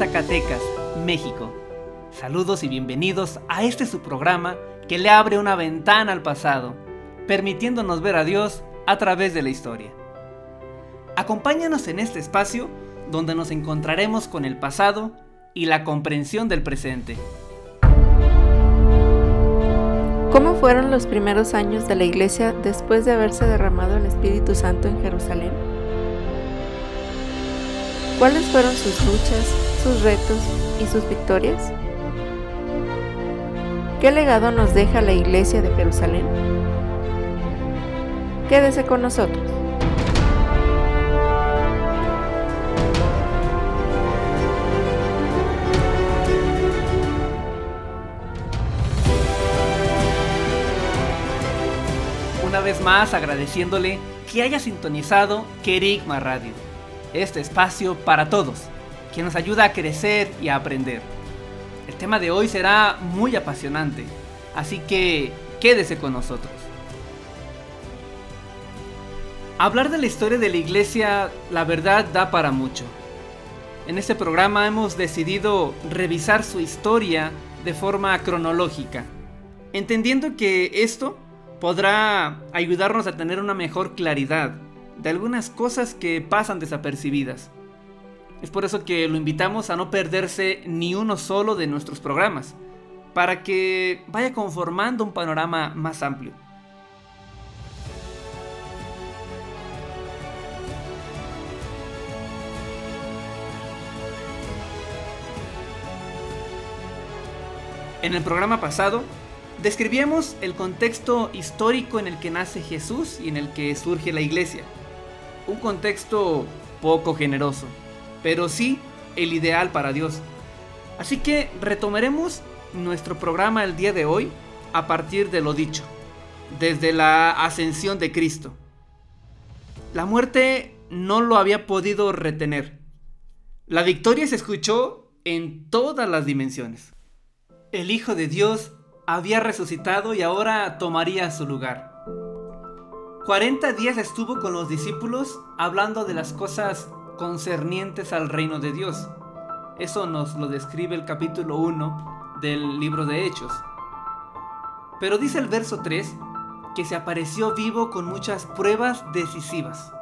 Zacatecas, México. Saludos y bienvenidos a este su programa que le abre una ventana al pasado, permitiéndonos ver a Dios a través de la historia. Acompáñanos en este espacio donde nos encontraremos con el pasado y la comprensión del presente. ¿Cómo fueron los primeros años de la iglesia después de haberse derramado el Espíritu Santo en Jerusalén? ¿Cuáles fueron sus luchas, sus retos y sus victorias? ¿Qué legado nos deja la iglesia de Jerusalén? Quédese con nosotros. Una vez más agradeciéndole que haya sintonizado Kerigma Radio, este espacio para todos, que nos ayuda a crecer y a aprender. El tema de hoy será muy apasionante, así que quédese con nosotros. Hablar de la historia de la iglesia, la verdad, da para mucho. En este programa hemos decidido revisar su historia de forma cronológica, entendiendo que esto podrá ayudarnos a tener una mejor claridad de algunas cosas que pasan desapercibidas. Es por eso que lo invitamos a no perderse ni uno solo de nuestros programas, para que vaya conformando un panorama más amplio. En el programa pasado, describíamos el contexto histórico en el que nace Jesús y en el que surge la iglesia. Un contexto poco generoso, pero sí el ideal para Dios. Así que retomaremos nuestro programa el día de hoy a partir de lo dicho, desde la ascensión de Cristo. La muerte no lo había podido retener. La victoria se escuchó en todas las dimensiones. El Hijo de Dios había resucitado y ahora tomaría su lugar. 40 días estuvo con los discípulos hablando de las cosas concernientes al reino de Dios. Eso nos lo describe el capítulo 1 del libro de Hechos. Pero dice el verso 3 que se apareció vivo con muchas pruebas decisivas.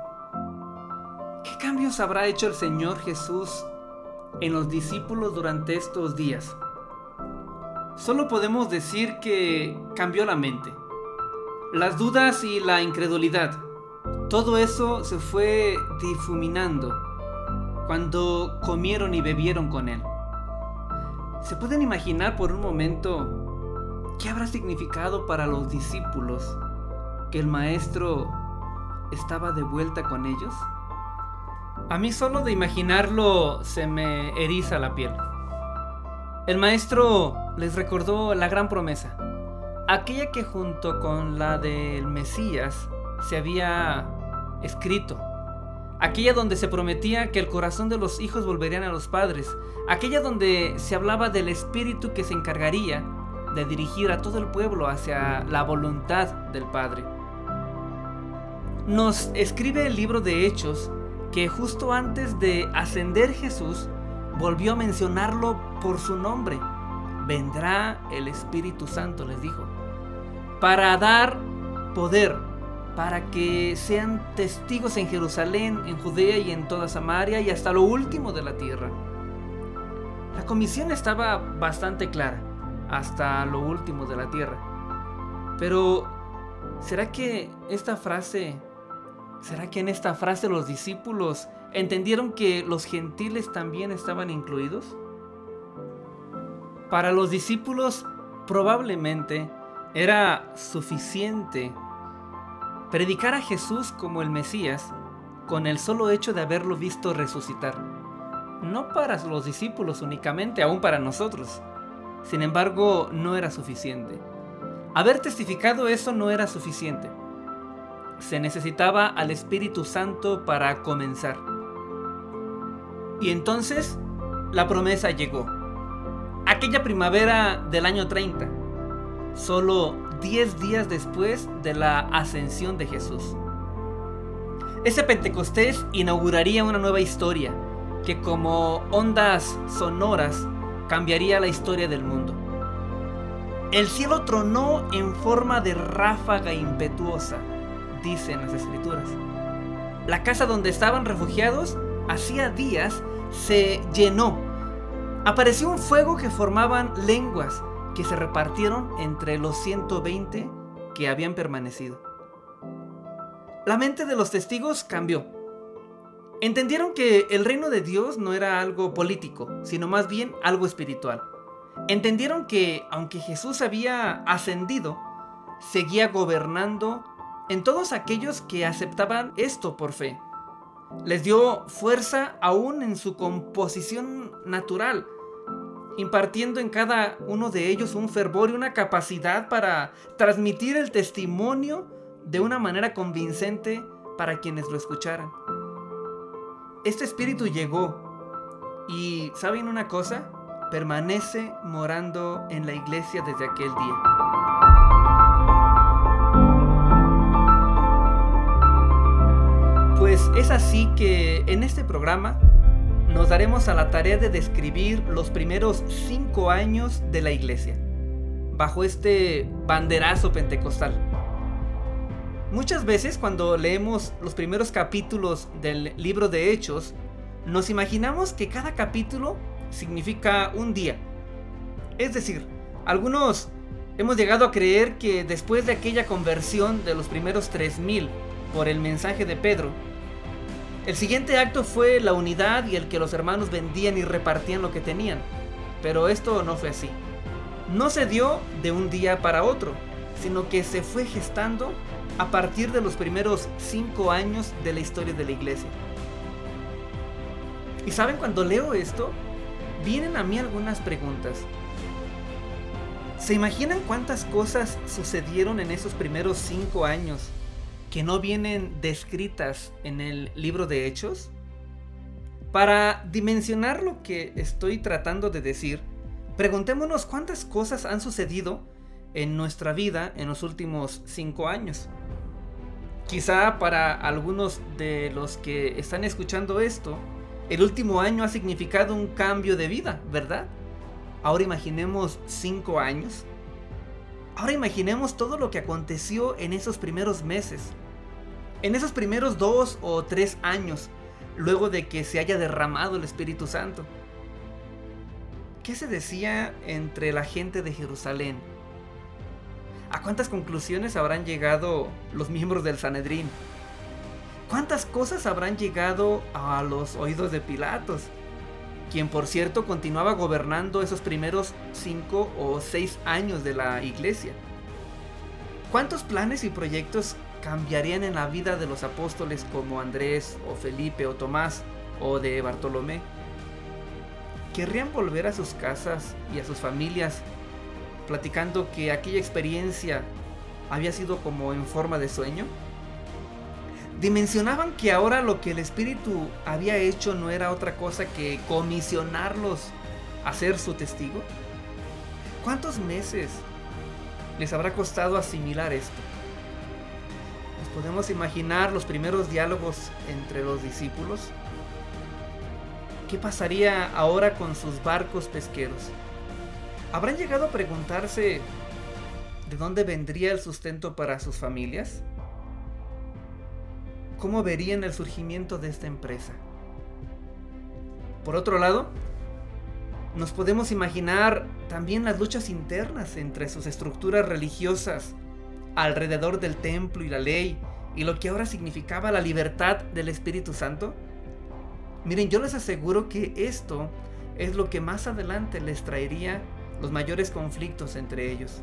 ¿Qué cambios habrá hecho el Señor Jesús en los discípulos durante estos días? Solo podemos decir que cambió la mente. Las dudas y la incredulidad. Todo eso se fue difuminando cuando comieron y bebieron con él. ¿Se pueden imaginar por un momento qué habrá significado para los discípulos que el maestro estaba de vuelta con ellos? A mí solo de imaginarlo se me eriza la piel. El maestro les recordó la gran promesa, aquella que junto con la del Mesías se había escrito, aquella donde se prometía que el corazón de los hijos volverían a los padres, aquella donde se hablaba del espíritu que se encargaría de dirigir a todo el pueblo hacia la voluntad del Padre. Nos escribe el libro de Hechos que justo antes de ascender Jesús, volvió a mencionarlo por su nombre. Vendrá el Espíritu Santo, les dijo, para dar poder, para que sean testigos en Jerusalén, en Judea y en toda Samaria y hasta lo último de la tierra. La comisión estaba bastante clara, hasta lo último de la tierra. Pero, ¿será que esta frase, será que en esta frase los discípulos entendieron que los gentiles también estaban incluidos? Para los discípulos probablemente era suficiente predicar a Jesús como el Mesías con el solo hecho de haberlo visto resucitar. No para los discípulos únicamente, aún para nosotros. Sin embargo, no era suficiente. Haber testificado eso no era suficiente. Se necesitaba al Espíritu Santo para comenzar. Y entonces la promesa llegó. Aquella primavera del año 30, solo 10 días después de la ascensión de Jesús. Ese Pentecostés inauguraría una nueva historia que como ondas sonoras cambiaría la historia del mundo. El cielo tronó en forma de ráfaga impetuosa, dicen las escrituras. La casa donde estaban refugiados hacía días se llenó. Apareció un fuego que formaban lenguas que se repartieron entre los 120 que habían permanecido. La mente de los testigos cambió. Entendieron que el reino de Dios no era algo político, sino más bien algo espiritual. Entendieron que, aunque Jesús había ascendido, seguía gobernando en todos aquellos que aceptaban esto por fe. Les dio fuerza aún en su composición natural, impartiendo en cada uno de ellos un fervor y una capacidad para transmitir el testimonio de una manera convincente para quienes lo escucharan. Este espíritu llegó y, ¿saben una cosa? Permanece morando en la iglesia desde aquel día. Pues es así que en este programa nos daremos a la tarea de describir los primeros cinco años de la iglesia, bajo este banderazo pentecostal. Muchas veces cuando leemos los primeros capítulos del libro de Hechos, nos imaginamos que cada capítulo significa un día. Es decir, algunos hemos llegado a creer que después de aquella conversión de los primeros 3000 por el mensaje de Pedro, el siguiente acto fue la unidad y el que los hermanos vendían y repartían lo que tenían. Pero esto no fue así. No se dio de un día para otro, sino que se fue gestando a partir de los primeros cinco años de la historia de la iglesia. Y saben, cuando leo esto, vienen a mí algunas preguntas. ¿Se imaginan cuántas cosas sucedieron en esos primeros cinco años que no vienen descritas en el libro de Hechos? Para dimensionar lo que estoy tratando de decir, preguntémonos cuántas cosas han sucedido en nuestra vida en los últimos cinco años. Quizá para algunos de los que están escuchando esto, el último año ha significado un cambio de vida, ¿verdad? Ahora imaginemos cinco años. Ahora imaginemos todo lo que aconteció en esos primeros meses. En esos primeros dos o tres años, luego de que se haya derramado el Espíritu Santo. ¿Qué se decía entre la gente de Jerusalén? ¿A cuántas conclusiones habrán llegado los miembros del Sanedrín? ¿Cuántas cosas habrán llegado a los oídos de Pilatos? Quien por cierto continuaba gobernando esos primeros cinco o seis años de la iglesia. ¿Cuántos planes y proyectos cambiarían en la vida de los apóstoles como Andrés o Felipe o Tomás o de Bartolomé? ¿Querrían volver a sus casas y a sus familias platicando que aquella experiencia había sido como en forma de sueño? ¿Dimensionaban que ahora lo que el Espíritu había hecho no era otra cosa que comisionarlos a ser su testigo? ¿Cuántos meses les habrá costado asimilar esto? ¿Nos podemos imaginar los primeros diálogos entre los discípulos? ¿Qué pasaría ahora con sus barcos pesqueros? ¿Habrán llegado a preguntarse de dónde vendría el sustento para sus familias? ¿Cómo verían el surgimiento de esta empresa? Por otro lado, nos podemos imaginar también las luchas internas entre sus estructuras religiosas alrededor del templo y la ley y lo que ahora significaba la libertad del Espíritu Santo. Miren, yo les aseguro que esto es lo que más adelante les traería los mayores conflictos entre ellos.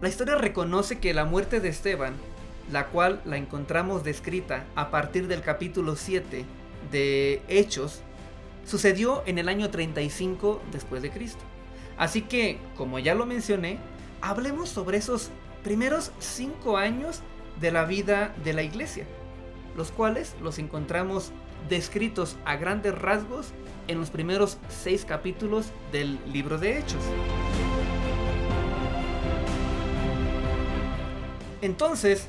La historia reconoce que la muerte de Esteban, la cual la encontramos descrita a partir del capítulo 7 de Hechos, sucedió en el año 35 después de Cristo. Así que, como ya lo mencioné, hablemos sobre esos primeros cinco años de la vida de la iglesia, los cuales los encontramos descritos a grandes rasgos en los primeros seis capítulos del libro de Hechos. Entonces,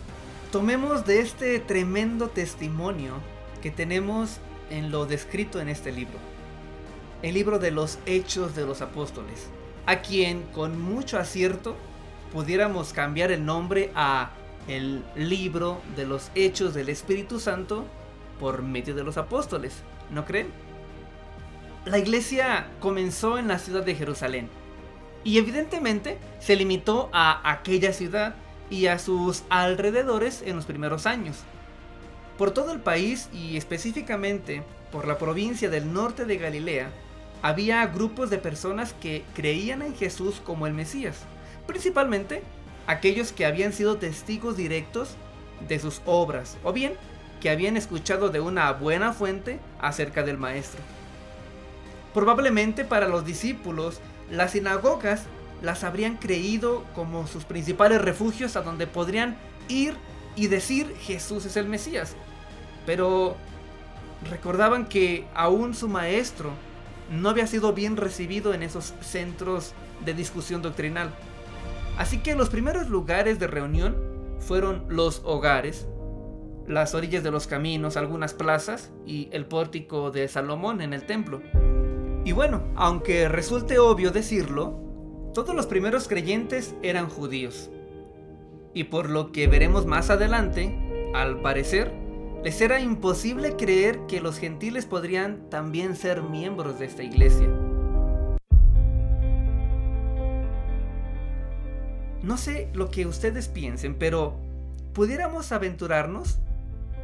tomemos de este tremendo testimonio que tenemos en lo descrito en este libro, el libro de los Hechos de los Apóstoles, a quien con mucho acierto pudiéramos cambiar el nombre a el libro de los Hechos del Espíritu Santo por medio de los apóstoles, ¿no creen? La iglesia comenzó en la ciudad de Jerusalén y evidentemente se limitó a aquella ciudad y a sus alrededores en los primeros años. Por todo el país y específicamente por la provincia del norte de Galilea, había grupos de personas que creían en Jesús como el Mesías, principalmente aquellos que habían sido testigos directos de sus obras, o bien que habían escuchado de una buena fuente acerca del Maestro. Probablemente para los discípulos, las sinagogas las habrían creído como sus principales refugios a donde podrían ir y decir Jesús es el Mesías. Pero recordaban que aún su maestro no había sido bien recibido en esos centros de discusión doctrinal. Así que los primeros lugares de reunión fueron los hogares, las orillas de los caminos, algunas plazas y el pórtico de Salomón en el templo. Y bueno, aunque resulte obvio decirlo, todos los primeros creyentes eran judíos. Y por lo que veremos más adelante, al parecer, les era imposible creer que los gentiles podrían también ser miembros de esta iglesia. No sé lo que ustedes piensen, pero ¿pudiéramos aventurarnos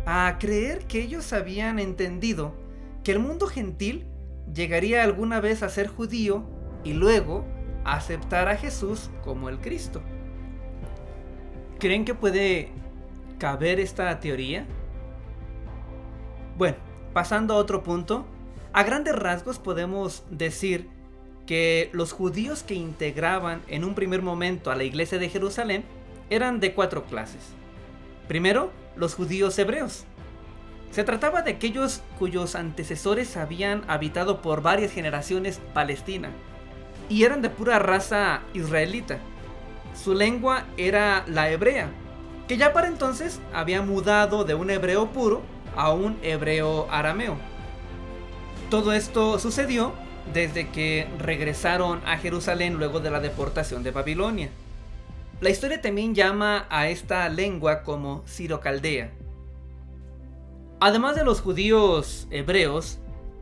a creer que ellos habían entendido que el mundo gentil llegaría alguna vez a ser judío y luego aceptar a Jesús como el Cristo? ¿Creen que puede caber esta teoría? Bueno, pasando a otro punto, a grandes rasgos podemos decir que los judíos que integraban en un primer momento a la iglesia de Jerusalén eran de cuatro clases. Primero, los judíos hebreos. Se trataba de aquellos cuyos antecesores habían habitado por varias generaciones Palestina y eran de pura raza israelita. Su lengua era la hebrea, que ya para entonces había mudado de un hebreo puro a un hebreo arameo. Todo esto sucedió desde que regresaron a Jerusalén luego de la deportación de Babilonia. La historia también llama a esta lengua como Ciro-Caldea. Además de los judíos hebreos,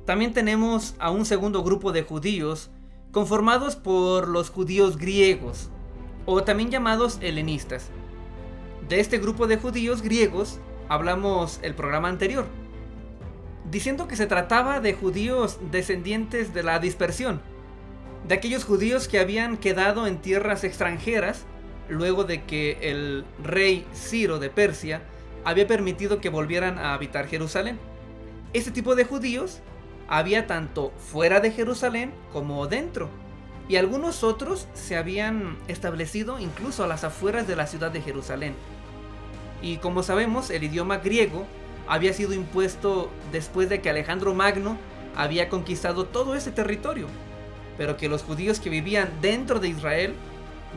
también tenemos a un segundo grupo de judíos conformados por los judíos griegos, o también llamados helenistas. De este grupo de judíos griegos hablamos el programa anterior, diciendo que se trataba de judíos descendientes de la dispersión, de aquellos judíos que habían quedado en tierras extranjeras luego de que el rey Ciro de Persia había permitido que volvieran a habitar Jerusalén. Este tipo de judíos había tanto fuera de Jerusalén como dentro, y algunos otros se habían establecido incluso a las afueras de la ciudad de Jerusalén. Y como sabemos, el idioma griego había sido impuesto después de que Alejandro Magno había conquistado todo ese territorio, pero que los judíos que vivían dentro de Israel,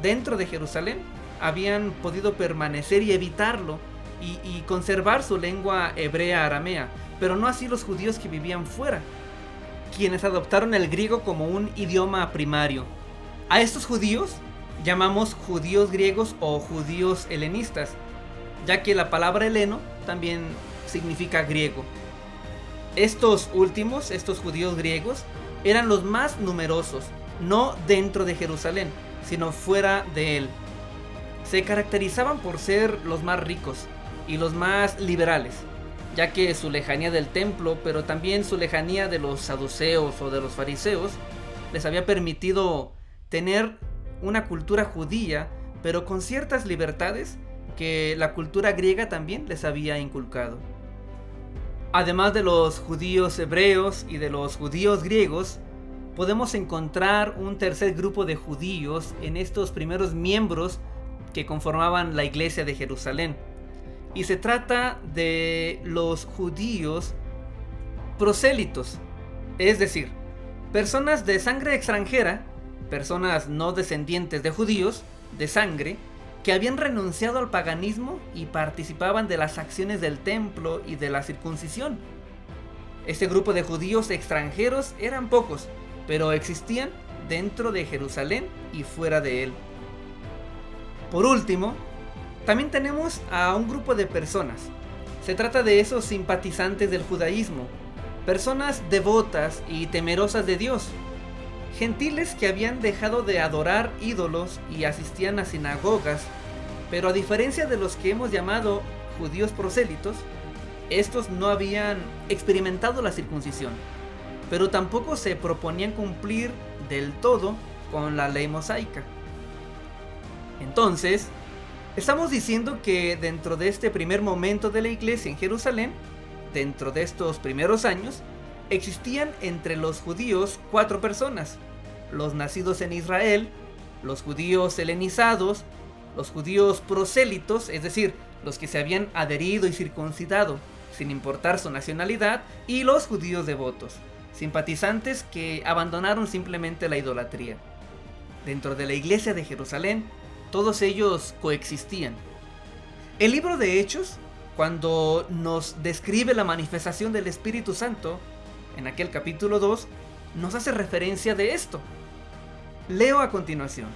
dentro de Jerusalén, habían podido permanecer y evitarlo y, conservar su lengua hebrea aramea, pero no así los judíos que vivían fuera, quienes adoptaron el griego como un idioma primario. A estos judíos llamamos judíos griegos o judíos helenistas, ya que la palabra heleno también significa griego. Estos últimos, estos judíos griegos, eran los más numerosos, no dentro de Jerusalén, sino fuera de él. Se caracterizaban por ser los más ricos y los más liberales, ya que su lejanía del templo, pero también su lejanía de los saduceos o de los fariseos, les había permitido tener una cultura judía pero con ciertas libertades que la cultura griega también les había inculcado. Además de los judíos hebreos y de los judíos griegos, podemos encontrar un tercer grupo de judíos en estos primeros miembros que conformaban la iglesia de Jerusalén. Y se trata de los judíos prosélitos, es decir, personas de sangre extranjera, personas no descendientes de judíos, de sangre, que habían renunciado al paganismo y participaban de las acciones del templo y de la circuncisión. Este grupo de judíos extranjeros eran pocos, pero existían dentro de Jerusalén y fuera de él. Por último, también tenemos a un grupo de personas. Se trata de esos simpatizantes del judaísmo, personas devotas y temerosas de Dios, gentiles que habían dejado de adorar ídolos y asistían a sinagogas, pero a diferencia de los que hemos llamado judíos prosélitos, estos no habían experimentado la circuncisión, pero tampoco se proponían cumplir del todo con la ley mosaica. Entonces, estamos diciendo que dentro de este primer momento de la iglesia en Jerusalén, dentro de estos primeros años, existían entre los judíos cuatro personas, los nacidos en Israel, los judíos helenizados, los judíos prosélitos, es decir, los que se habían adherido y circuncidado sin importar su nacionalidad, y los judíos devotos, simpatizantes que abandonaron simplemente la idolatría. Dentro de la iglesia de Jerusalén, todos ellos coexistían. El libro de Hechos, cuando nos describe la manifestación del Espíritu Santo, en aquel capítulo 2, nos hace referencia de esto. Leo a continuación.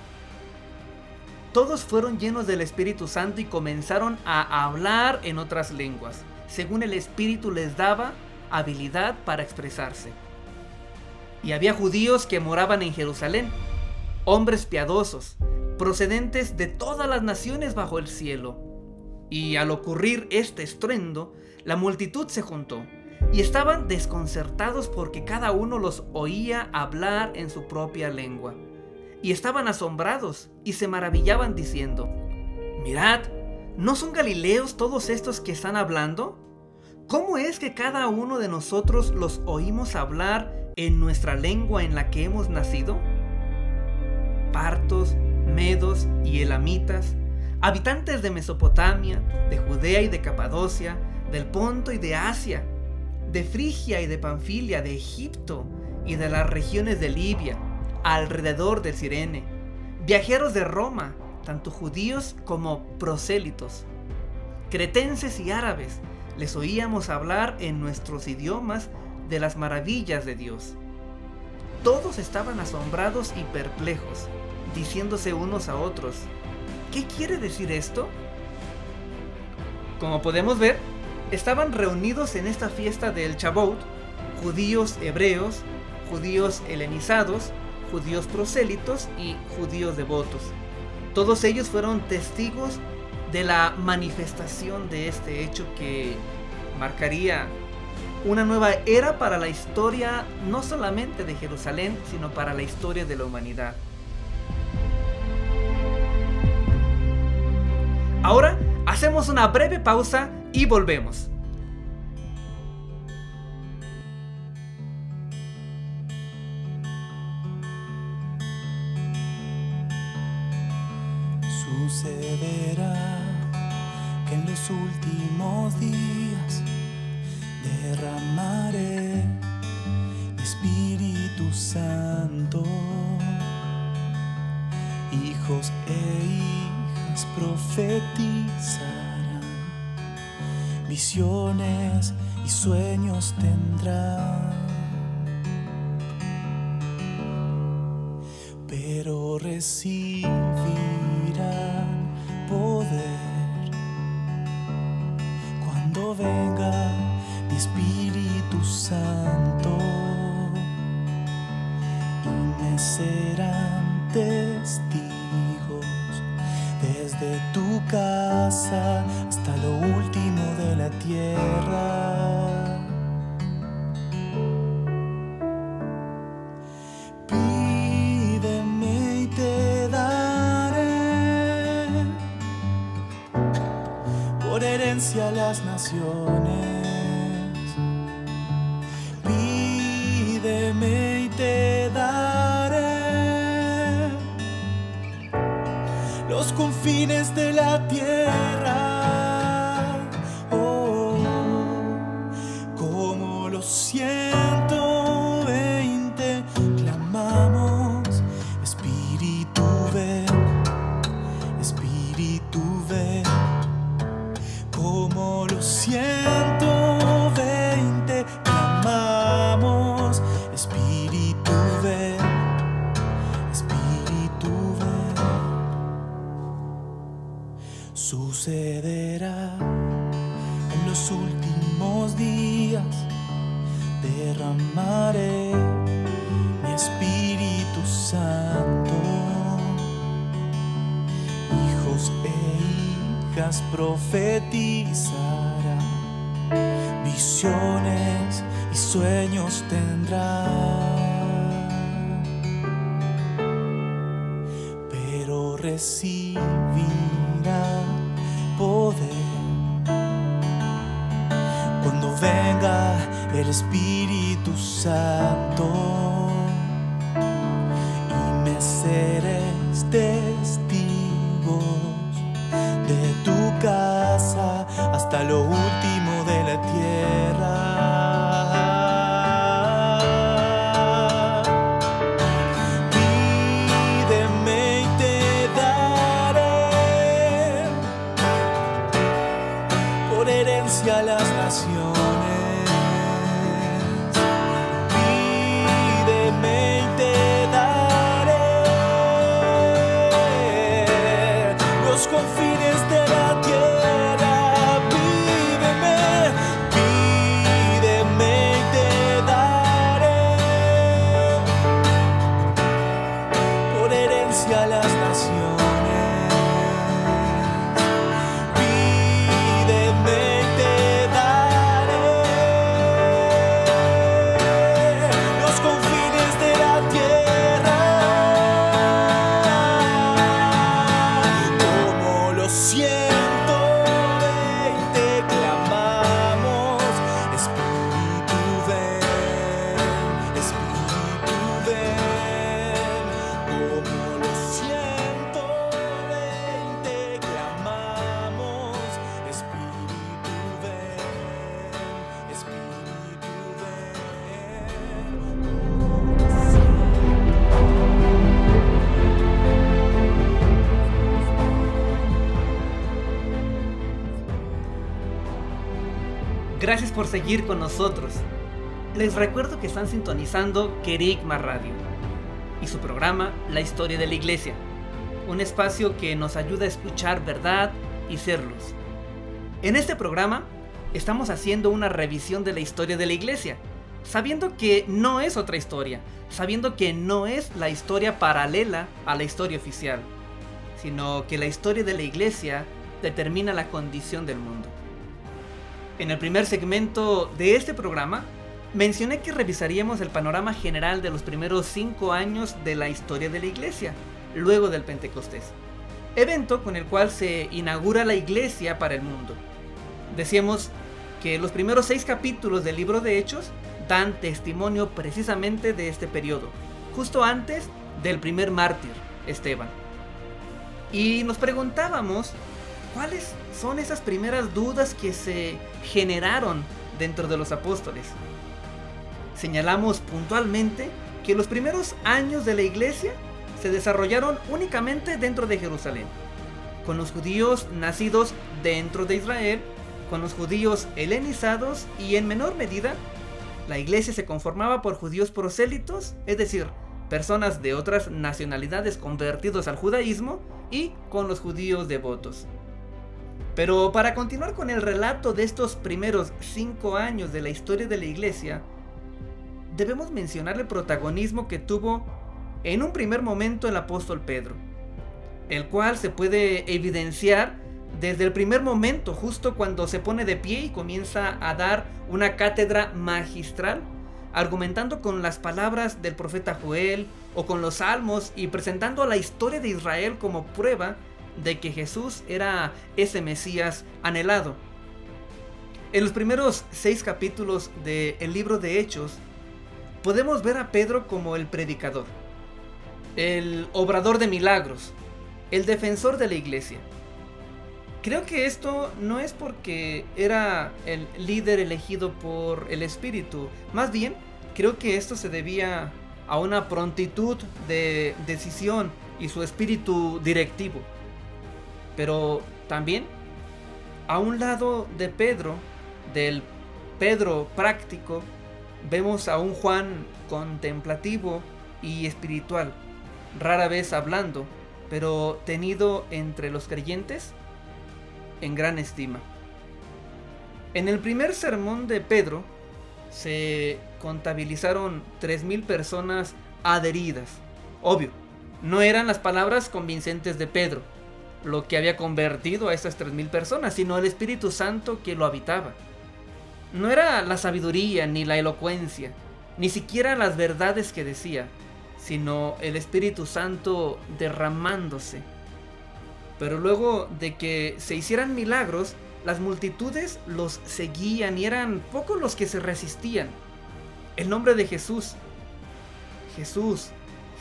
Todos fueron llenos del Espíritu Santo y comenzaron a hablar en otras lenguas, según el Espíritu les daba habilidad para expresarse. Y había judíos que moraban en Jerusalén, hombres piadosos, procedentes de todas las naciones bajo el cielo. Y al ocurrir este estruendo, la multitud se juntó y estaban desconcertados porque cada uno los oía hablar en su propia lengua. Y estaban asombrados y se maravillaban diciendo, Mirad, ¿no son galileos todos estos que están hablando? ¿Cómo es que cada uno de nosotros los oímos hablar en nuestra lengua en la que hemos nacido? Partos, medos y elamitas, habitantes de Mesopotamia, de Judea y de Capadocia, del Ponto y de Asia, de Frigia y de Panfilia, de Egipto y de las regiones de Libia, alrededor del Sirene, viajeros de Roma, tanto judíos como prosélitos, cretenses y árabes, les oíamos hablar en nuestros idiomas de las maravillas de Dios. Todos estaban asombrados y perplejos, diciéndose unos a otros, ¿qué quiere decir esto? Como podemos ver, estaban reunidos en esta fiesta del Chabot judíos hebreos, judíos helenizados, judíos prosélitos y judíos devotos. Todos ellos fueron testigos de la manifestación de este hecho que marcaría una nueva era para la historia no solamente de Jerusalén, sino para la historia de la humanidad. Ahora hacemos una breve pausa y volvemos. La tierra. Hijas profetizarán, visiones y sueños tendrán pero recibirá poder cuando venga el Espíritu Santo naciones. Seguir con nosotros. Les recuerdo que están sintonizando Kerigma Radio y su programa La Historia de la Iglesia, un espacio que nos ayuda a escuchar verdad y ser luz. En este programa estamos haciendo una revisión de la historia de la Iglesia, sabiendo que no es otra historia, sabiendo que no es la historia paralela a la historia oficial, sino que la historia de la Iglesia determina la condición del mundo. En el primer segmento de este programa, mencioné que revisaríamos el panorama general de los primeros cinco años de la historia de la iglesia, luego del Pentecostés, evento con el cual se inaugura la iglesia para el mundo. Decíamos que los primeros seis capítulos del libro de Hechos dan testimonio precisamente de este periodo, justo antes del primer mártir, Esteban. Y nos preguntábamos cuáles son esas primeras dudas que se generaron dentro de los apóstoles. Señalamos puntualmente que los primeros años de la iglesia se desarrollaron únicamente dentro de Jerusalén, con los judíos nacidos dentro de Israel, con los judíos helenizados y en menor medida la iglesia se conformaba por judíos prosélitos, es decir, personas de otras nacionalidades convertidos al judaísmo y con los judíos devotos. Pero para continuar con el relato de estos primeros cinco años de la historia de la iglesia, debemos mencionar el protagonismo que tuvo en un primer momento el apóstol Pedro, el cual se puede evidenciar desde el primer momento, justo cuando se pone de pie y comienza a dar una cátedra magistral, argumentando con las palabras del profeta Joel o con los salmos y presentando a la historia de Israel como prueba de que Jesús era ese Mesías anhelado. En los primeros seis capítulos del libro de Hechos, podemos ver a Pedro como el predicador, el obrador de milagros, el defensor de la iglesia. Creo que esto no es porque era el líder elegido por el Espíritu, más bien creo que esto se debía a una prontitud de decisión y su espíritu directivo. Pero también, a un lado de Pedro, del Pedro práctico, vemos a un Juan contemplativo y espiritual, rara vez hablando, pero tenido entre los creyentes en gran estima. En el primer sermón de Pedro se contabilizaron 3.000 personas adheridas. Obvio, no eran las palabras convincentes de Pedro lo que había convertido a esas 3.000 personas, sino el Espíritu Santo que lo habitaba. No era la sabiduría ni la elocuencia, ni siquiera las verdades que decía, sino el Espíritu Santo derramándose. Pero luego de que se hicieran milagros, las multitudes los seguían y eran pocos los que se resistían. El nombre de Jesús, Jesús,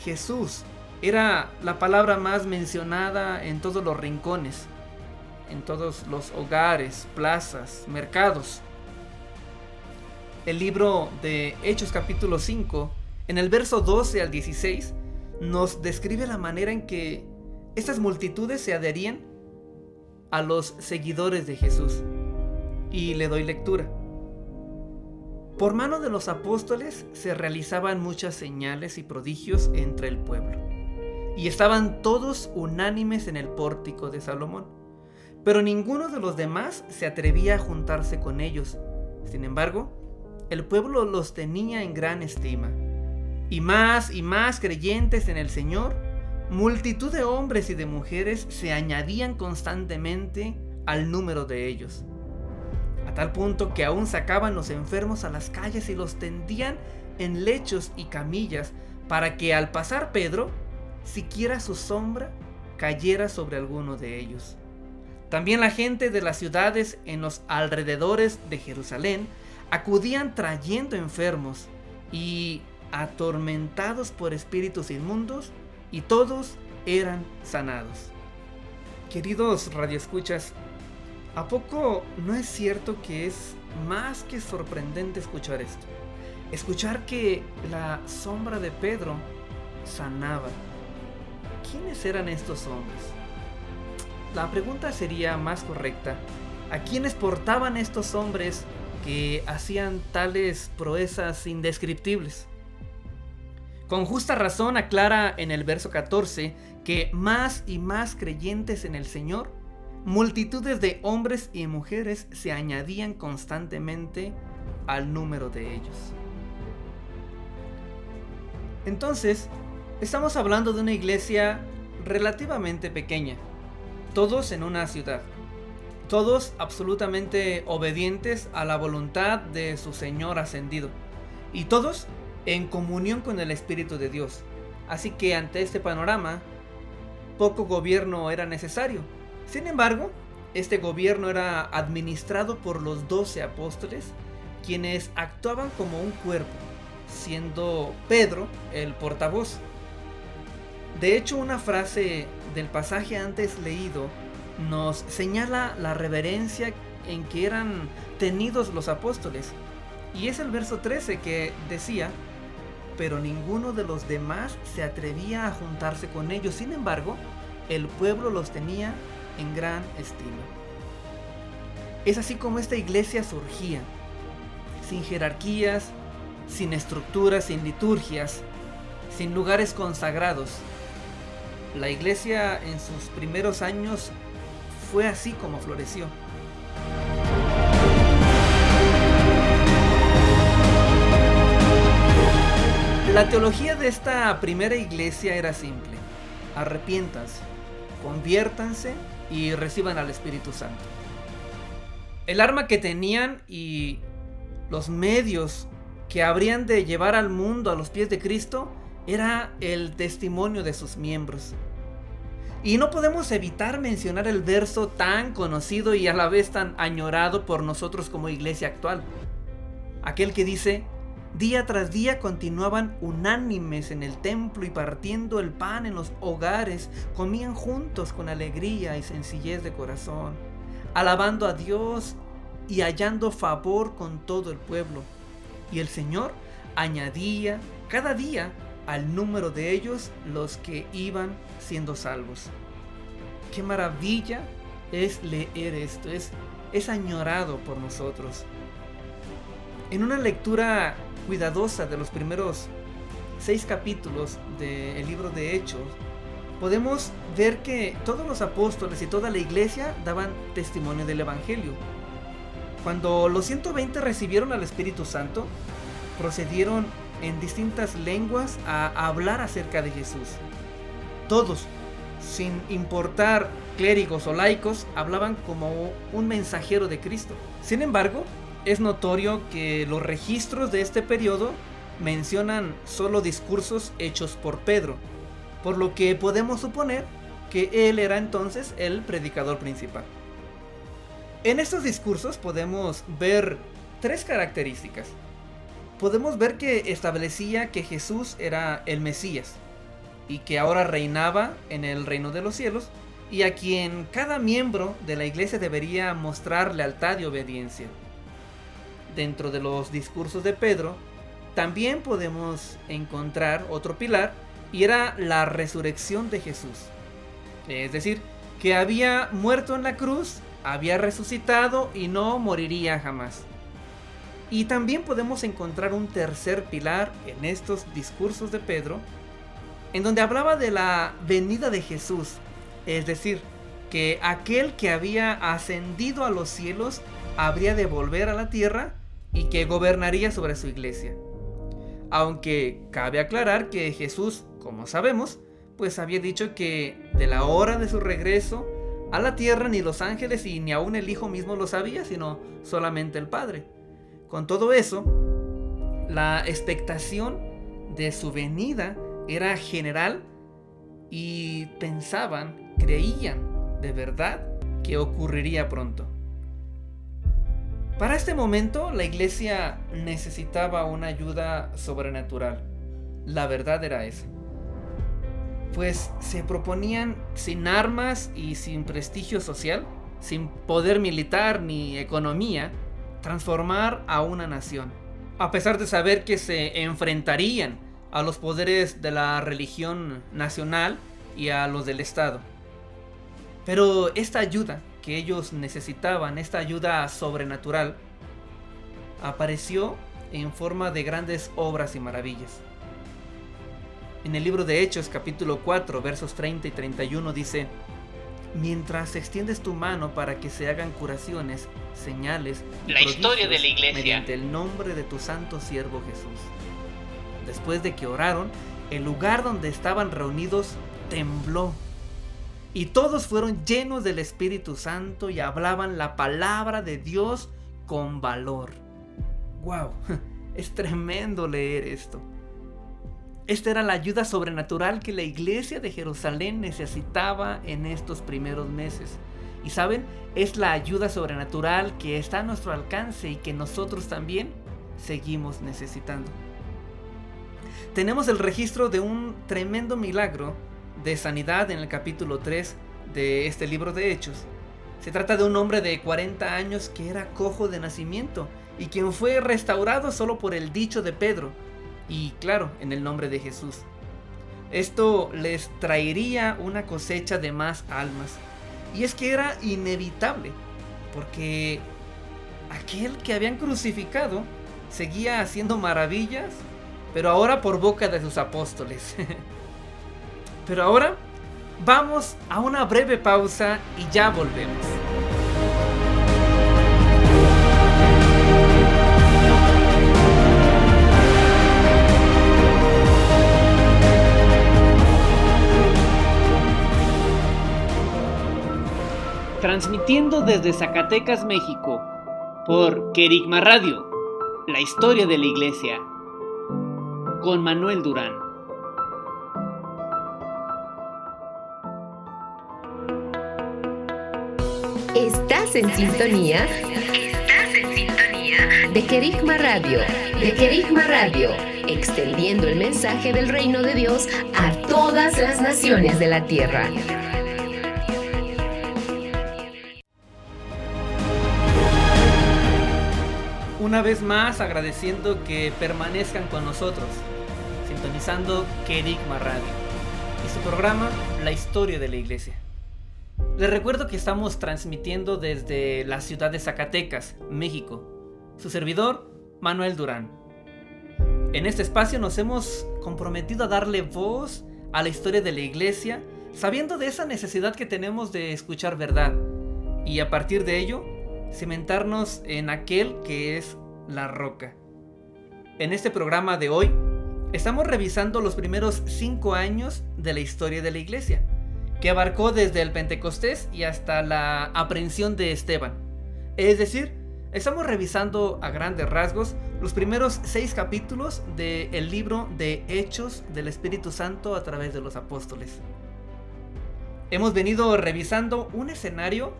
Jesús, era la palabra más mencionada en todos los rincones, en todos los hogares, plazas, mercados. El libro de Hechos capítulo 5, en el verso 12 al 16, nos describe la manera en que estas multitudes se adherían a los seguidores de Jesús. Y le doy lectura. Por mano de los apóstoles se realizaban muchas señales y prodigios entre el pueblo y estaban todos unánimes en el pórtico de Salomón. Pero ninguno de los demás se atrevía a juntarse con ellos. Sin embargo, el pueblo los tenía en gran estima. Y más y más creyentes en el Señor, multitud de hombres y de mujeres se añadían constantemente al número de ellos. A tal punto que aún sacaban los enfermos a las calles y los tendían en lechos y camillas para que al pasar Pedro siquiera su sombra cayera sobre alguno de ellos. También la gente de las ciudades en los alrededores de Jerusalén acudían trayendo enfermos y atormentados por espíritus inmundos y todos eran sanados. Queridos radioescuchas, ¿a poco no es cierto que es más que sorprendente escuchar esto? Escuchar que la sombra de Pedro sanaba ¿quiénes eran estos hombres? La pregunta sería más correcta. ¿A quiénes portaban estos hombres que hacían tales proezas indescriptibles? Con justa razón aclara en el verso 14 que más y más creyentes en el Señor, multitudes de hombres y mujeres se añadían constantemente al número de ellos. Entonces, Estamos hablando de una iglesia relativamente pequeña, todos en una ciudad, todos absolutamente obedientes a la voluntad de su Señor ascendido, y todos en comunión con el Espíritu de Dios. Así que ante este panorama, poco gobierno era necesario. Sin embargo, este gobierno era administrado por los doce apóstoles, quienes actuaban como un cuerpo, siendo Pedro el portavoz. De hecho, una frase del pasaje antes leído nos señala la reverencia en que eran tenidos los apóstoles. Y es el verso 13 que decía, pero ninguno de los demás se atrevía a juntarse con ellos. Sin embargo, el pueblo los tenía en gran estima. Es así como esta iglesia surgía, sin jerarquías, sin estructuras, sin liturgias, sin lugares consagrados, la iglesia en sus primeros años fue así como floreció. La teología de esta primera iglesia era simple. Arrepiéntanse, conviértanse y reciban al Espíritu Santo. El arma que tenían y los medios que habrían de llevar al mundo a los pies de Cristo era el testimonio de sus miembros. Y no podemos evitar mencionar el verso tan conocido y a la vez tan añorado por nosotros como iglesia actual. Aquel que dice, día tras día continuaban unánimes en el templo y partiendo el pan en los hogares, comían juntos con alegría y sencillez de corazón, alabando a Dios y hallando favor con todo el pueblo. Y el Señor añadía cada día al número de ellos los que iban siendo salvos. Qué maravilla es leer esto, es, es añorado por nosotros. En una lectura cuidadosa de los primeros seis capítulos del libro de Hechos, podemos ver que todos los apóstoles y toda la iglesia daban testimonio del Evangelio. Cuando los 120 recibieron al Espíritu Santo, procedieron en distintas lenguas a hablar acerca de Jesús. Todos, sin importar clérigos o laicos, hablaban como un mensajero de Cristo. Sin embargo, es notorio que los registros de este periodo mencionan solo discursos hechos por Pedro, por lo que podemos suponer que él era entonces el predicador principal. En estos discursos podemos ver tres características podemos ver que establecía que Jesús era el Mesías y que ahora reinaba en el reino de los cielos y a quien cada miembro de la iglesia debería mostrar lealtad y obediencia. Dentro de los discursos de Pedro también podemos encontrar otro pilar y era la resurrección de Jesús. Es decir, que había muerto en la cruz, había resucitado y no moriría jamás. Y también podemos encontrar un tercer pilar en estos discursos de Pedro, en donde hablaba de la venida de Jesús, es decir, que aquel que había ascendido a los cielos habría de volver a la tierra y que gobernaría sobre su iglesia. Aunque cabe aclarar que Jesús, como sabemos, pues había dicho que de la hora de su regreso a la tierra ni los ángeles y ni aún el Hijo mismo lo sabía, sino solamente el Padre. Con todo eso, la expectación de su venida era general y pensaban, creían de verdad que ocurriría pronto. Para este momento la iglesia necesitaba una ayuda sobrenatural. La verdad era esa. Pues se proponían sin armas y sin prestigio social, sin poder militar ni economía, transformar a una nación. A pesar de saber que se enfrentarían a los poderes de la religión nacional y a los del Estado. Pero esta ayuda que ellos necesitaban, esta ayuda sobrenatural, apareció en forma de grandes obras y maravillas. En el libro de Hechos capítulo 4 versos 30 y 31 dice, mientras extiendes tu mano para que se hagan curaciones, señales, la historia de la iglesia mediante el nombre de tu santo siervo Jesús. Después de que oraron, el lugar donde estaban reunidos tembló. Y todos fueron llenos del Espíritu Santo y hablaban la palabra de Dios con valor. ¡Wow! Es tremendo leer esto. Esta era la ayuda sobrenatural que la iglesia de Jerusalén necesitaba en estos primeros meses. Y saben, es la ayuda sobrenatural que está a nuestro alcance y que nosotros también seguimos necesitando. Tenemos el registro de un tremendo milagro de sanidad en el capítulo 3 de este libro de Hechos. Se trata de un hombre de 40 años que era cojo de nacimiento y quien fue restaurado solo por el dicho de Pedro y claro, en el nombre de Jesús. Esto les traería una cosecha de más almas. Y es que era inevitable, porque aquel que habían crucificado seguía haciendo maravillas, pero ahora por boca de sus apóstoles. pero ahora vamos a una breve pausa y ya volvemos. Transmitiendo desde Zacatecas, México, por Kerigma Radio, la historia de la iglesia, con Manuel Durán. Estás en sintonía. Estás en sintonía de Kerigma Radio. De Kerigma Radio. Extendiendo el mensaje del reino de Dios a todas las naciones de la tierra. Una vez más agradeciendo que permanezcan con nosotros, sintonizando Kerigma Radio y su programa La historia de la iglesia. Les recuerdo que estamos transmitiendo desde la ciudad de Zacatecas, México. Su servidor, Manuel Durán. En este espacio nos hemos comprometido a darle voz a la historia de la iglesia, sabiendo de esa necesidad que tenemos de escuchar verdad y a partir de ello, cimentarnos en aquel que es la roca. En este programa de hoy, estamos revisando los primeros cinco años de la historia de la iglesia que abarcó desde el Pentecostés y hasta la aprehensión de Esteban. Es decir, estamos revisando a grandes rasgos los primeros seis capítulos del libro de Hechos del Espíritu Santo a través de los apóstoles. Hemos venido revisando un escenario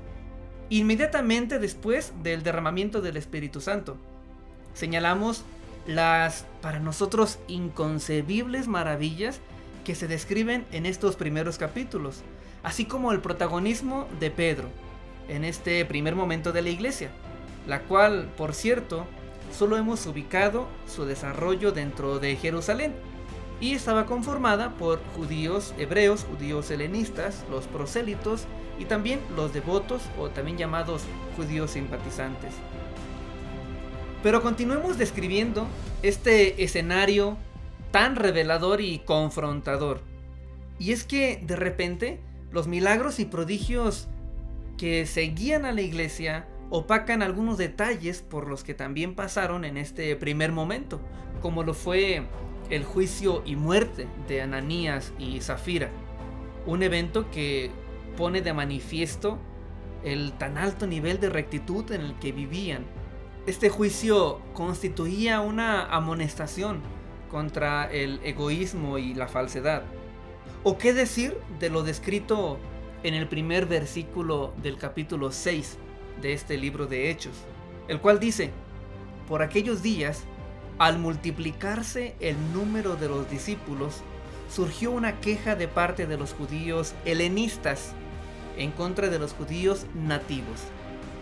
inmediatamente después del derramamiento del Espíritu Santo. Señalamos las para nosotros inconcebibles maravillas que se describen en estos primeros capítulos, así como el protagonismo de Pedro en este primer momento de la iglesia, la cual, por cierto, solo hemos ubicado su desarrollo dentro de Jerusalén y estaba conformada por judíos hebreos, judíos helenistas, los prosélitos y también los devotos o también llamados judíos simpatizantes. Pero continuemos describiendo este escenario tan revelador y confrontador. Y es que de repente los milagros y prodigios que seguían a la iglesia opacan algunos detalles por los que también pasaron en este primer momento, como lo fue el juicio y muerte de Ananías y Zafira, un evento que pone de manifiesto el tan alto nivel de rectitud en el que vivían. Este juicio constituía una amonestación contra el egoísmo y la falsedad. ¿O qué decir de lo descrito en el primer versículo del capítulo 6 de este libro de Hechos? El cual dice, por aquellos días, al multiplicarse el número de los discípulos, surgió una queja de parte de los judíos helenistas en contra de los judíos nativos,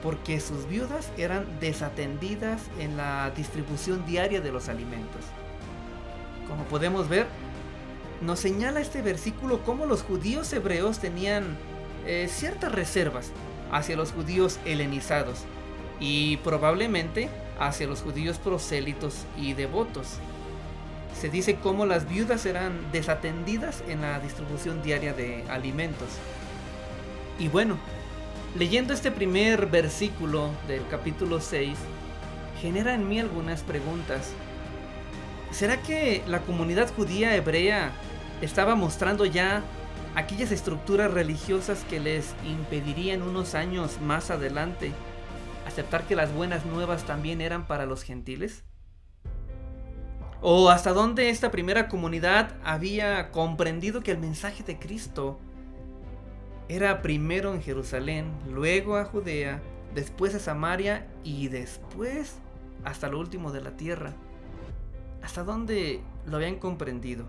porque sus viudas eran desatendidas en la distribución diaria de los alimentos. Como podemos ver, nos señala este versículo cómo los judíos hebreos tenían eh, ciertas reservas hacia los judíos helenizados y probablemente hacia los judíos prosélitos y devotos. Se dice cómo las viudas eran desatendidas en la distribución diaria de alimentos. Y bueno, leyendo este primer versículo del capítulo 6, genera en mí algunas preguntas. ¿Será que la comunidad judía hebrea estaba mostrando ya aquellas estructuras religiosas que les impedirían unos años más adelante aceptar que las buenas nuevas también eran para los gentiles? ¿O hasta dónde esta primera comunidad había comprendido que el mensaje de Cristo era primero en Jerusalén, luego a Judea, después a Samaria y después hasta lo último de la tierra? hasta dónde lo habían comprendido.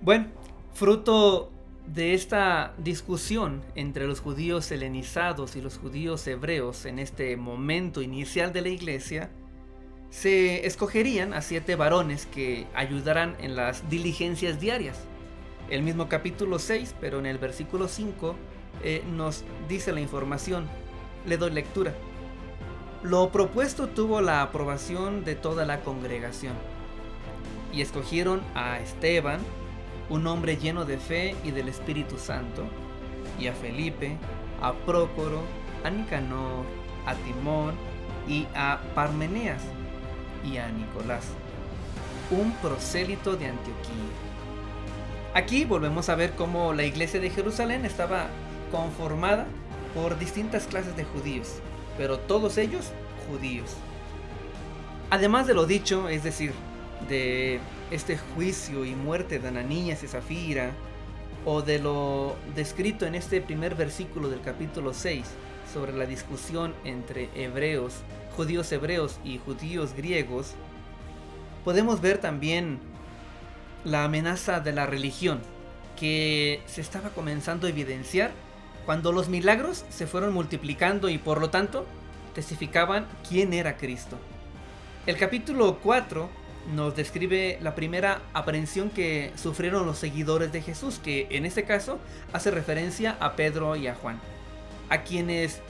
Bueno, fruto de esta discusión entre los judíos helenizados y los judíos hebreos en este momento inicial de la iglesia, se escogerían a siete varones que ayudaran en las diligencias diarias. El mismo capítulo 6, pero en el versículo 5, eh, nos dice la información. Le doy lectura. Lo propuesto tuvo la aprobación de toda la congregación y escogieron a Esteban, un hombre lleno de fe y del Espíritu Santo, y a Felipe, a Prócoro, a Nicanor, a Timón y a Parmeneas y a Nicolás, un prosélito de Antioquía. Aquí volvemos a ver cómo la iglesia de Jerusalén estaba conformada por distintas clases de judíos, pero todos ellos judíos. Además de lo dicho, es decir, de este juicio y muerte de Ananías y Zafira, o de lo descrito en este primer versículo del capítulo 6 sobre la discusión entre hebreos, judíos hebreos y judíos griegos, podemos ver también la amenaza de la religión que se estaba comenzando a evidenciar cuando los milagros se fueron multiplicando y por lo tanto testificaban quién era Cristo. El capítulo 4 nos describe la primera aprehensión que sufrieron los seguidores de Jesús, que en este caso hace referencia a Pedro y a Juan, a quienes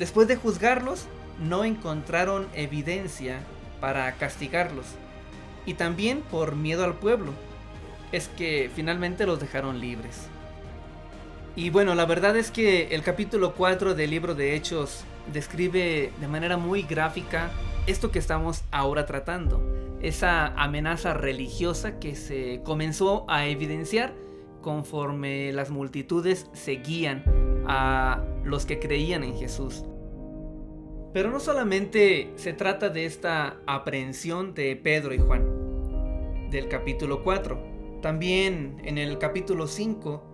después de juzgarlos no encontraron evidencia para castigarlos, y también por miedo al pueblo, es que finalmente los dejaron libres. Y bueno, la verdad es que el capítulo 4 del libro de Hechos describe de manera muy gráfica esto que estamos ahora tratando, esa amenaza religiosa que se comenzó a evidenciar conforme las multitudes seguían a los que creían en Jesús. Pero no solamente se trata de esta aprehensión de Pedro y Juan, del capítulo 4, también en el capítulo 5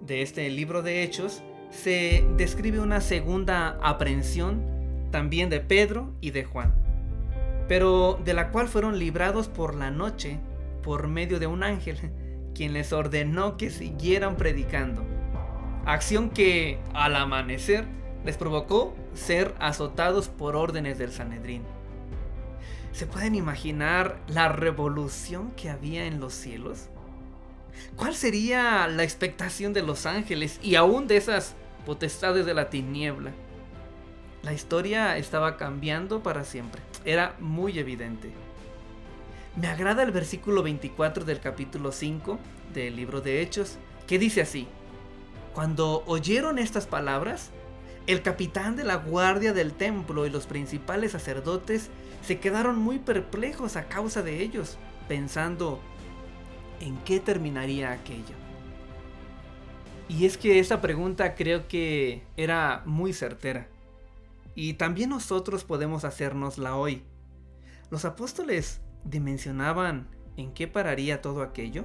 de este libro de Hechos se describe una segunda aprehensión también de Pedro y de Juan, pero de la cual fueron librados por la noche por medio de un ángel, quien les ordenó que siguieran predicando. Acción que al amanecer les provocó ser azotados por órdenes del Sanedrín. ¿Se pueden imaginar la revolución que había en los cielos? ¿Cuál sería la expectación de los ángeles y aún de esas potestades de la tiniebla? La historia estaba cambiando para siempre. Era muy evidente. Me agrada el versículo 24 del capítulo 5 del libro de Hechos, que dice así. Cuando oyeron estas palabras, el capitán de la guardia del templo y los principales sacerdotes se quedaron muy perplejos a causa de ellos, pensando, en qué terminaría aquello. Y es que esa pregunta creo que era muy certera. Y también nosotros podemos hacérnosla hoy. ¿Los apóstoles dimensionaban en qué pararía todo aquello?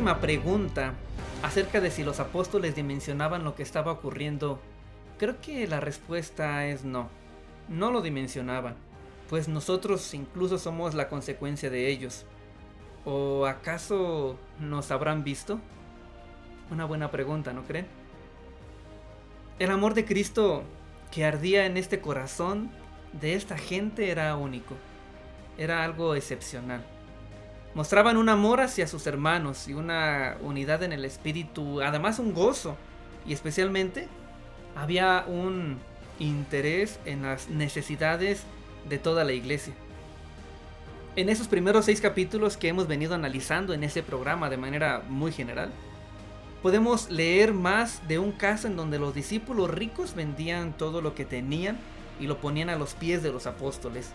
última pregunta acerca de si los apóstoles dimensionaban lo que estaba ocurriendo, creo que la respuesta es no. No lo dimensionaban, pues nosotros incluso somos la consecuencia de ellos. ¿O acaso nos habrán visto? Una buena pregunta, ¿no creen? El amor de Cristo que ardía en este corazón de esta gente era único. Era algo excepcional. Mostraban un amor hacia sus hermanos y una unidad en el espíritu, además un gozo. Y especialmente había un interés en las necesidades de toda la iglesia. En esos primeros seis capítulos que hemos venido analizando en ese programa de manera muy general, podemos leer más de un caso en donde los discípulos ricos vendían todo lo que tenían y lo ponían a los pies de los apóstoles.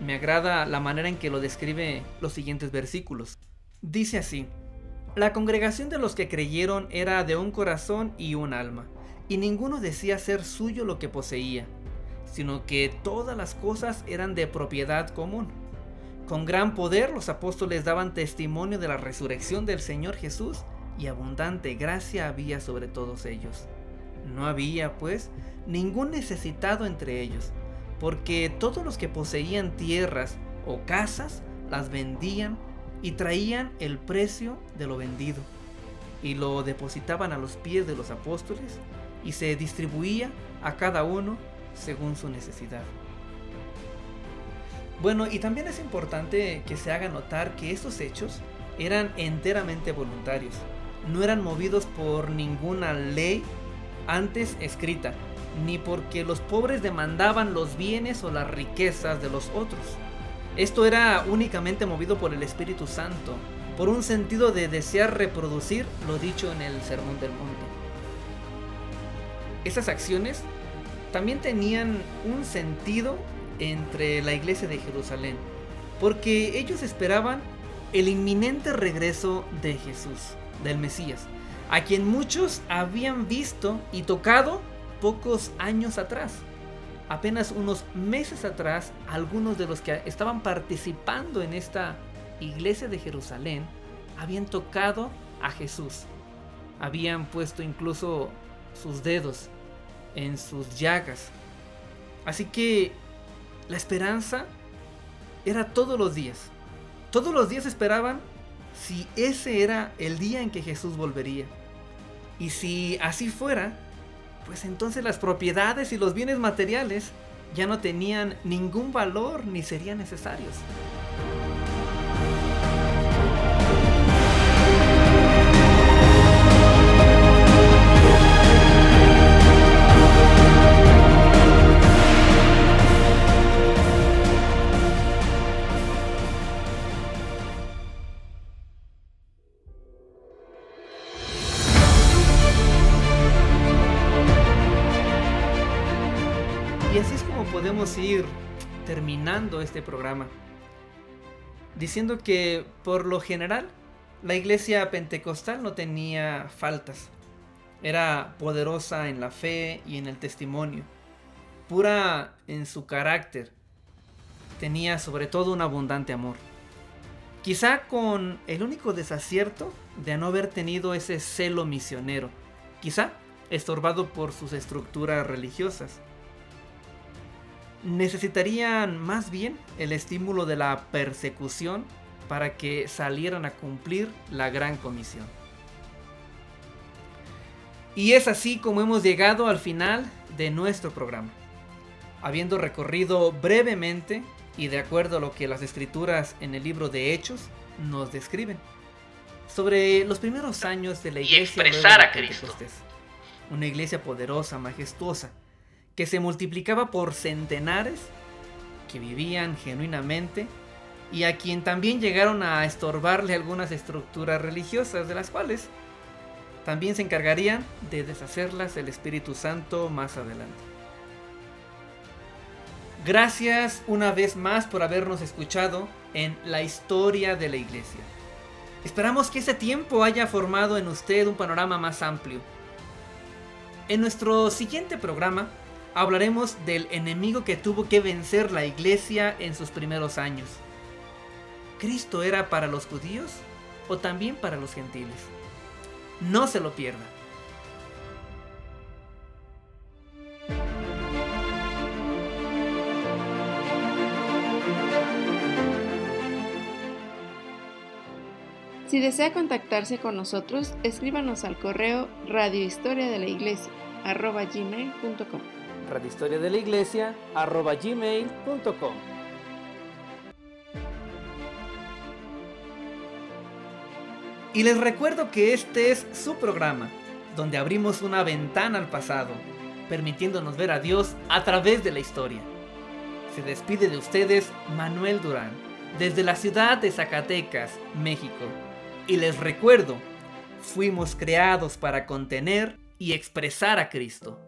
Me agrada la manera en que lo describe los siguientes versículos. Dice así, la congregación de los que creyeron era de un corazón y un alma, y ninguno decía ser suyo lo que poseía, sino que todas las cosas eran de propiedad común. Con gran poder los apóstoles daban testimonio de la resurrección del Señor Jesús, y abundante gracia había sobre todos ellos. No había, pues, ningún necesitado entre ellos, porque todos los que poseían tierras o casas las vendían y traían el precio de lo vendido y lo depositaban a los pies de los apóstoles y se distribuía a cada uno según su necesidad. Bueno, y también es importante que se haga notar que estos hechos eran enteramente voluntarios, no eran movidos por ninguna ley antes escrita, ni porque los pobres demandaban los bienes o las riquezas de los otros. Esto era únicamente movido por el Espíritu Santo, por un sentido de desear reproducir lo dicho en el Sermón del Monte. Esas acciones también tenían un sentido entre la iglesia de Jerusalén, porque ellos esperaban el inminente regreso de Jesús, del Mesías, a quien muchos habían visto y tocado pocos años atrás. Apenas unos meses atrás, algunos de los que estaban participando en esta iglesia de Jerusalén habían tocado a Jesús. Habían puesto incluso sus dedos en sus llagas. Así que la esperanza era todos los días. Todos los días esperaban si ese era el día en que Jesús volvería. Y si así fuera, pues entonces las propiedades y los bienes materiales ya no tenían ningún valor ni serían necesarios. Ir terminando este programa diciendo que por lo general la iglesia pentecostal no tenía faltas. Era poderosa en la fe y en el testimonio, pura en su carácter. Tenía sobre todo un abundante amor. Quizá con el único desacierto de no haber tenido ese celo misionero, quizá estorbado por sus estructuras religiosas necesitarían más bien el estímulo de la persecución para que salieran a cumplir la gran comisión. Y es así como hemos llegado al final de nuestro programa. Habiendo recorrido brevemente y de acuerdo a lo que las escrituras en el libro de Hechos nos describen sobre los primeros años de la iglesia. Y expresar a Cristo. Una iglesia poderosa, majestuosa, que se multiplicaba por centenares que vivían genuinamente y a quien también llegaron a estorbarle algunas estructuras religiosas de las cuales también se encargarían de deshacerlas el Espíritu Santo más adelante. Gracias una vez más por habernos escuchado en la historia de la iglesia. Esperamos que ese tiempo haya formado en usted un panorama más amplio. En nuestro siguiente programa hablaremos del enemigo que tuvo que vencer la iglesia en sus primeros años. ¿Cristo era para los judíos o también para los gentiles? No se lo pierda. Si desea contactarse con nosotros, escríbanos al correo radiohistoria de la iglesia Y les recuerdo que este es su programa, donde abrimos una ventana al pasado, permitiéndonos ver a Dios a través de la historia. Se despide de ustedes Manuel Durán, desde la ciudad de Zacatecas, México. Y les recuerdo, fuimos creados para contener y expresar a Cristo.